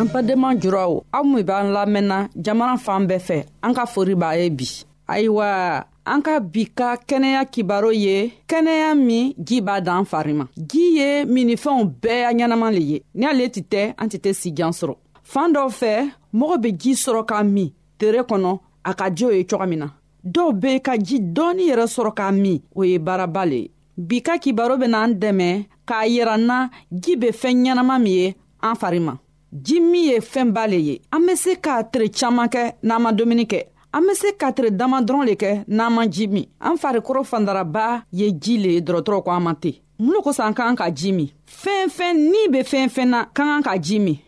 an badenma juraw aw min b'an lamɛnna jamana fan bɛɛ fɛ an ka fori b'a ye bi ayiwa an ka bi ka kɛnɛya kibaro ye kɛnɛya min ji b'a dan fari ma ji ye minifɛnw bɛɛ ya ɲɛnama le ye ni ale tɛ tɛ an tɛ tɛ sijan sɔrɔ fan dɔw fɛ mɔgɔ bɛ ji sɔrɔ k'a min tere kɔnɔ a ka jo ye cogo min na dɔw be ka ji dɔɔni yɛrɛ sɔrɔ k'a min o ye baaraba le ye bi ka kibaro bena an dɛmɛ k'a yira na ji be fɛɛn ɲɛnama min ye an fari ma ji min ye fɛnba le ye an be se ka tere caaman kɛ n'an ma dumuni kɛ an be se ka tere dama dɔrɔn le kɛ n'an ma ji min an farikɔrɔ fandaraba ye ji le ye dɔrɔtɔrɔ ko an ma ten mun lo kosɔn an k'an ka ji min fɛn fɛn ni be fɛn fɛn na ka kan ka ji min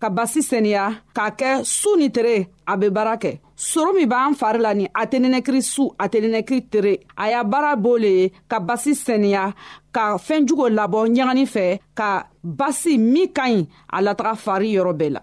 ka basi sɛniya k'a kɛ su ni tere a be baara kɛ soro min b'an fari la ni a tɛnɛnɛkiri su a tɛnɛnɛkiri tere a y'a baara b'o le ye ka basi sɛniya ka fɛɛn jugo labɔ ɲagani fɛ ka basi min ka ɲi a lataga fari yɔrɔ bɛɛ la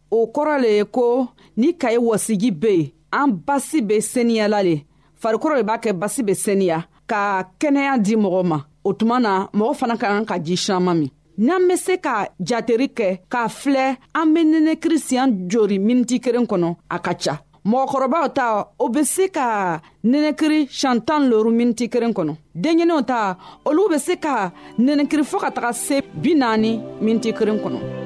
o kɔrɔ le ye ko ni kaye wɔsiji be yen an basi be seniyala le farikolo le b'a kɛ basi be seniya ka kɛnɛya di mɔgɔ ma o tuma na mɔgɔ fana ka kan ka ji siyaman min n'an be se ka jateri kɛ k'a filɛ an be nɛnɛ kirisiyan jori miniti keren kɔnɔ a ka ca mɔgɔkɔrɔbaw ta o bɛ se ka nɛnɛkiri siɲɛ tan ni loru miniti kelen kɔnɔ denɲɛninw ta olu bɛ se ka nɛnɛkiri fɔ ka taga se bi naani miniti kelen kɔnɔ.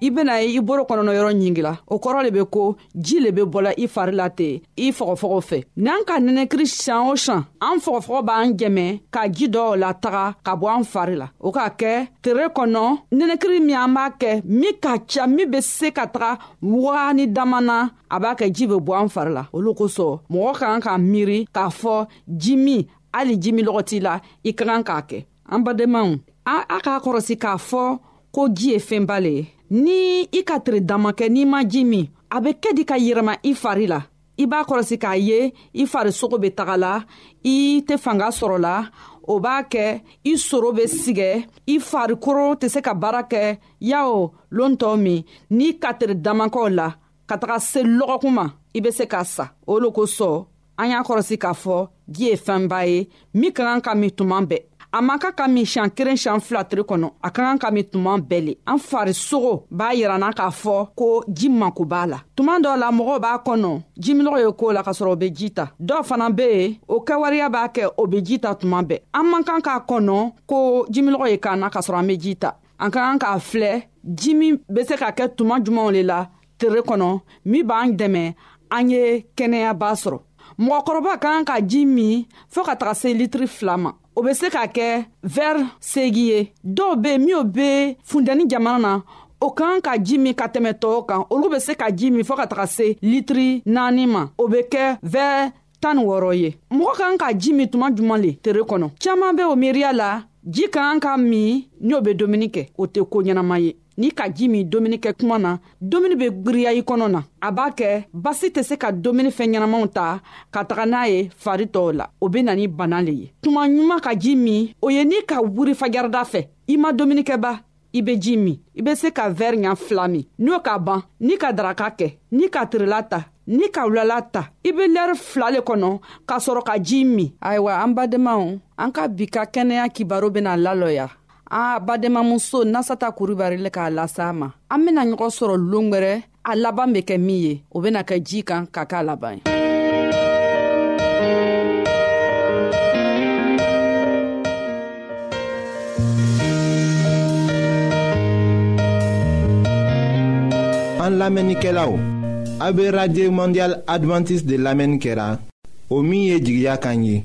i bena i boro kɔnɔnɔ yɔrɔ ɲingila o kɔrɔ le be ko ji le be bɔla i fari la ten i fɔgɔfɔgɔ fɛ n'an ka nɛnɛkiri sian o sian an fɔgɔfɔgɔ b'an jɛmɛ ka ji dɔw la taga ka bɔ an fari la o k'a kɛ tere kɔnɔ nɛnɛkiri min an b'a kɛ min ka ca min be se ka taga wagani damana a b'a kɛ ji be bɔ an fari la olu kosɔn mɔgɔ ka kan ka miiri k'a fɔ ji min hali ji min lɔgɔ t'i la i ka kan k'a kɛ an badenmaw an a k'a kɔrɔsi k'a fɔ ko ji ye fɛnba le ye ni i ka tere dama kɛ n'i ma ji min a be kɛ di ka yɛrɛma i fari la i b'a kɔrɔsi k'a ye i farisogo be taga la i tɛ fanga sɔrɔ la o b'a kɛ i soro be sigɛ i farikoro tɛ se ka baara kɛ yawo lontɔɔ min n'i ka tere damakɛw la ka taga se lɔgɔkun ma i be se k'a sa o lo kosɔn an y'a kɔrɔsi k'a fɔ ji ye fɛnba ye min ka kan ka min tuma bɛɛ a man ka ka min siɲan kelen siɲan fila tiri kɔnɔ a ka kan ka min tuma bɛɛ le an farisogo b'a yiranna k'a fɔ ko ji mako b'a la tuma dɔ la mɔgɔw b'a kɔnɔ jiminɔgɔ ye koo la k'a sɔrɔ o be ji ta dɔw fana be yen o kɛwariya b'a kɛ o be ji ta tuma bɛɛ an man kan k'a kɔnɔ ko jiminɔgɔ ye k'an na k'a sɔrɔ an be ji ta an ka kan k'a filɛ ji min bɛ se ka kɛ tuma jumanw le la tere kɔnɔ min b'an dɛmɛ an ye kɛnɛyaba sɔrɔ mɔgɔkɔrɔba ka kan ka ji min fɔɔ ka taga se litiri fila ma o bɛ se ka kɛ vɛri segi ye dɔw be yen minw be funtɛni jamana na o ka kan ka ji min ka tɛmɛ tɔɔw kan olu bɛ se ka ji min fɔɔ ka taga se litiri naani ma o bɛ kɛ vɛri tan ni wɔɔrɔ ye mɔgɔ kan ka ji min tuma juman le tere kɔnɔ caaman be o miiriya la ji ka kan ka min ni o be dumuni kɛ o tɛ ko ɲɛnama ye ni ka ji min dumuni kɛ kuma na dumuni be gwiriya i kɔnɔ na a b'a kɛ basi tɛ se ka dumuni fɛn ɲɛnamaw ta ka taga n'a ye fari tɔw la o be na ni bana le ye tuma ɲuman ka ji min o ye ni ka wuri fajarada fɛ i ma dumunikɛba i be ji min i be se ka vɛri ɲa fila min n'o ka ban ni ka daraka kɛ ni ka tirila ta ni ka wulala ta i be lɛri fila le kɔnɔ k'a sɔrɔ ka ji min ayiwa an badenmaw an ka bi ka kɛnɛya kibaro bena lalɔya a badenmamuso nasata kuribari le k'a lasa ma an bena ɲɔgɔn sɔrɔ longwɛrɛ a laban bɛ kɛ min ye o bɛna kɛ ji kan ka k'a laban ye an lamɛnnikɛlaw a bɛ radio mondial adventiste de lamɛnni kɛra o min ye jigiya kan ye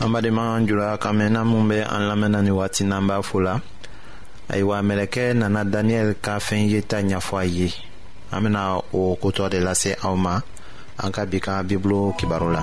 an badenma jula ka mɛn na minnu bɛ an lamɛnna ni waati n'an b'a fo la ayiwa mɛlɛkɛ nana daniyɛli ka fɛn ye ta ɲɛfɔ a ye an bɛna o kotɔ de lase aw ma an ka bi ka bibulu kibaru la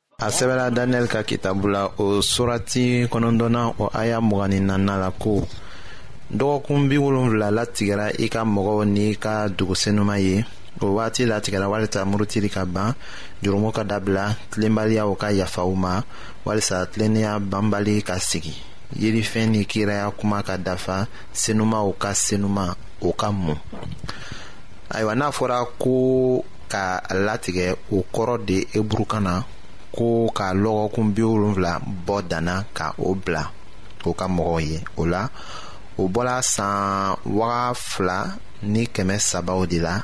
a sɛbɛla daniyɛli ka kitabu la o surati kɔnɔntɔnna o aya mɔgɔ ni nanna la ko dɔgɔkun bi wolonfila latigɛra i ka mɔgɔw n'i ka dugusenuma ye o waati latigɛra walisa murutili ka ban jurumu ka dabila tilenbaliyaw ka yafaw ma walisa tilennenya banbali ka sigi yirifɛn ni kiraya kuma ka dafa senumaw ka senuma o ka mun ayiwa n'a fɔra ko ka latigɛ o kɔrɔ de eburukan na ko ka lɔgɔkun bi wolonwula bɔ danna ka o bila o ka mɔgɔw ye o la o bɔla san waga fila ni kɛmɛ sabaw de la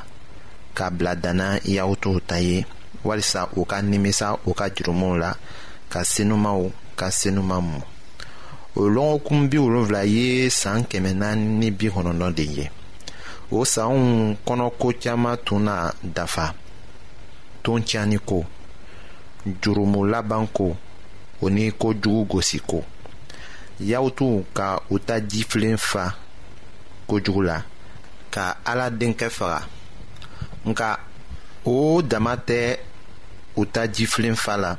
ka bila danna yahutuw ta ye walisa u ka nimisa u ka jurumuw la ka senumaw ka senuma mu o lɔgɔkun bi wolonwula ye san kɛmɛ naani ni bi kɔnɔntɔn de ye o sanw kɔnɔko caman tun na dafa ton tiɲɛni ko jurumu laban ko o ni ko jugu gosi ko yaw tun ka u ta jifilen fa kojugu la ka ala denkɛ faga nka o dama tɛ u ta jifilen fa la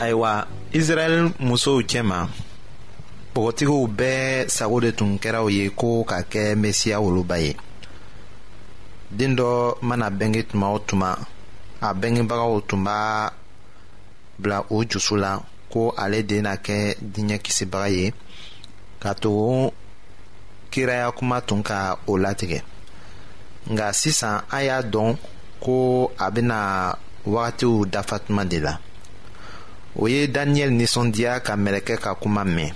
ayiwa israɛl musow cɛma bɔgɔtigiw bɛɛ sago de tun kɛra u ye ko ka kɛ mesiya woloba ye den dɔ mana bɛnge tuma o tuma a bɛngebagaw tun b'a bila o jusu la ko ale de na kɛ diɲɛ kisibaga ye ka to kiraya kuma tun ka o latigɛ nka sisan an y'a dɔn ko a bɛna wagatiw dafa tuma de la o ye daniyɛli nisɔndiya ka mɛlɛkɛ ka kuma mɛn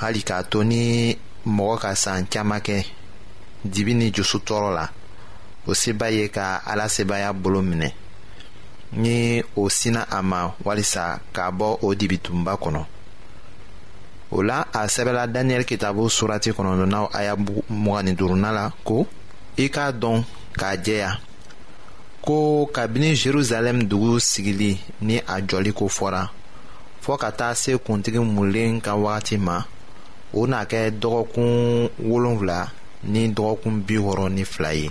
hali k'a to ni mɔgɔ ka san caman kɛ dibi ni jusu tɔɔrɔ la o seba ye ka ala sebaya bolo minɛ ni o sinna a ma walisa k'a bɔ o dibitunba kɔnɔ o la a sɛbɛla daniyɛli kitabu surati kɔnɔntɔnnaw aya mugan ni duurunan la ko i k'a dɔn k'a jɛya ko kabini jerusalɛm dugu sigili ni a jɔli ko fɔra fɔɔ ka taa se kuntigi mulen ka wagati ma o na kɛ dɔgɔkun wolonfila ni dɔgɔkun bi wɔɔrɔ ni fila ye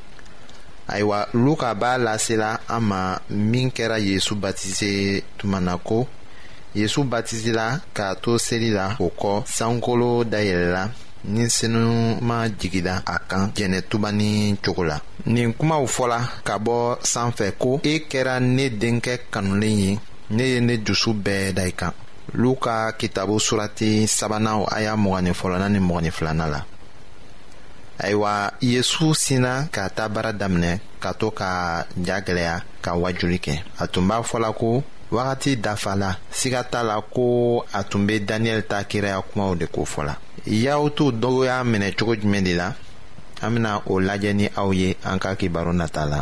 ayiwa luka b'a lasela an ma min kɛra yezu batise tuma na ko yezu batisela k'a to seli la o kɔ sankolo dayɛlɛla ni senuma jigila a kan jɛnɛtuba ni cogo la nin kumaw fɔla ka bɔ sanfɛ ko e kɛra ne denkɛ kanulen ye ne ye ne dusu bɛɛ da i kan luka kitabu surati sabanan a y'a mɔgɔnin fɔlɔna ni mɔgɔnin filana la ayiwa yesu sinna ka taa baara daminɛ ka to ka ja gwɛlɛya ka wajuli kɛ a tun b'a fɔla ko wagati dafala siga t'a la ko a tun be daniyɛli ta kiraya kumaw de ko fɔla yahutu dɔw y'a minɛ cogo jumɛn de la an bena o lajɛ ni aw ye an ka kibaro nata la